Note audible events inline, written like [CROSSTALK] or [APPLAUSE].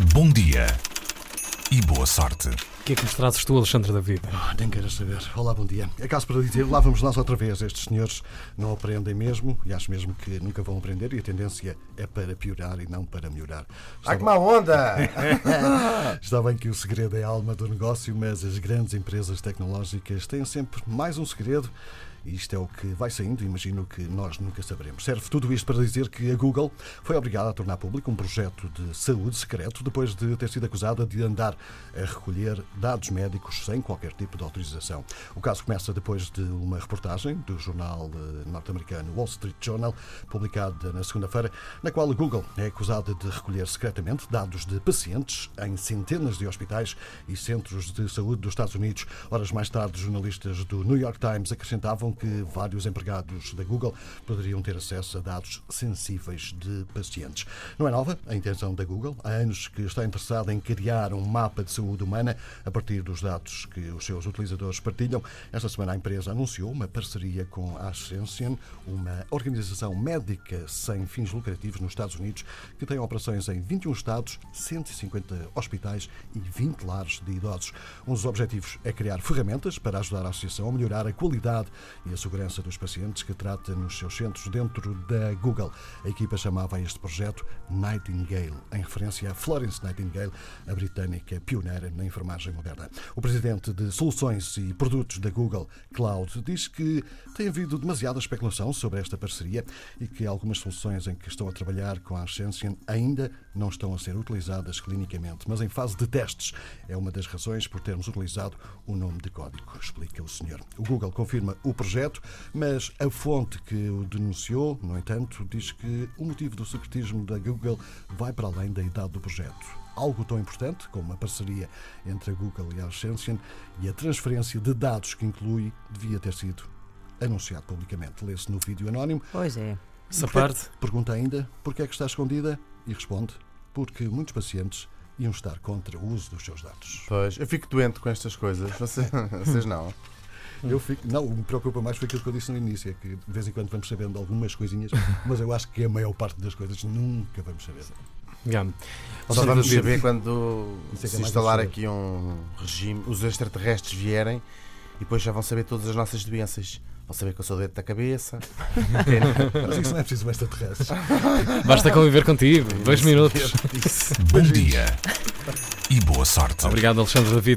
Bom dia e boa sorte. O que é que nos trazes tu, Alexandre David? Ah, nem queiras saber. Olá, bom dia. É caso para dizer, lá vamos nós outra vez. Estes senhores não aprendem mesmo e acho mesmo que nunca vão aprender e a tendência é para piorar e não para melhorar. Está, Ai, que má onda! [LAUGHS] está bem que o segredo é a alma do negócio, mas as grandes empresas tecnológicas têm sempre mais um segredo isto é o que vai saindo, imagino que nós nunca saberemos. Serve tudo isto para dizer que a Google foi obrigada a tornar público um projeto de saúde secreto depois de ter sido acusada de andar a recolher dados médicos sem qualquer tipo de autorização. O caso começa depois de uma reportagem do jornal eh, norte-americano Wall Street Journal, publicada na segunda-feira, na qual a Google é acusada de recolher secretamente dados de pacientes em centenas de hospitais e centros de saúde dos Estados Unidos. Horas mais tarde, jornalistas do New York Times acrescentavam que vários empregados da Google poderiam ter acesso a dados sensíveis de pacientes. Não é nova a intenção da Google. Há anos que está interessada em criar um mapa de saúde humana a partir dos dados que os seus utilizadores partilham. Esta semana a empresa anunciou uma parceria com a Ascension, uma organização médica sem fins lucrativos nos Estados Unidos que tem operações em 21 estados, 150 hospitais e 20 lares de idosos. Um dos objetivos é criar ferramentas para ajudar a associação a melhorar a qualidade e a segurança dos pacientes que trata nos seus centros dentro da Google. A equipa chamava este projeto Nightingale, em referência a Florence Nightingale, a britânica pioneira na enfermagem moderna. O presidente de soluções e produtos da Google Cloud diz que tem havido demasiada especulação sobre esta parceria e que algumas soluções em que estão a trabalhar com a Ascension ainda não estão a ser utilizadas clinicamente, mas em fase de testes. É uma das razões por termos utilizado o nome de código, explica o senhor. O Google confirma o projeto, mas a fonte que o denunciou, no entanto, diz que o motivo do secretismo da Google vai para além da idade do projeto. Algo tão importante como a parceria entre a Google e a Ascension e a transferência de dados que inclui devia ter sido anunciado publicamente. Lê-se no vídeo anónimo. Pois é. Essa parte. Pergunta ainda porquê é que está escondida e responde porque muitos pacientes iam estar contra o uso dos seus dados. Pois, eu fico doente com estas coisas. Vocês, [LAUGHS] vocês não. Eu fico, não, o que me preocupa mais foi aquilo que eu disse no início, é que de vez em quando vamos sabendo algumas coisinhas, [LAUGHS] mas eu acho que a maior parte das coisas nunca vamos saber. Yeah. Só vamos saber quando é é se instalar aqui um regime, os extraterrestres vierem e depois já vão saber todas as nossas doenças. Vão saber que eu sou doente da cabeça. [LAUGHS] Mas isso não é preciso um extraterrestre. Basta conviver contigo. Dois minutos. Bom dia e boa sorte. Obrigado, Alexandre David.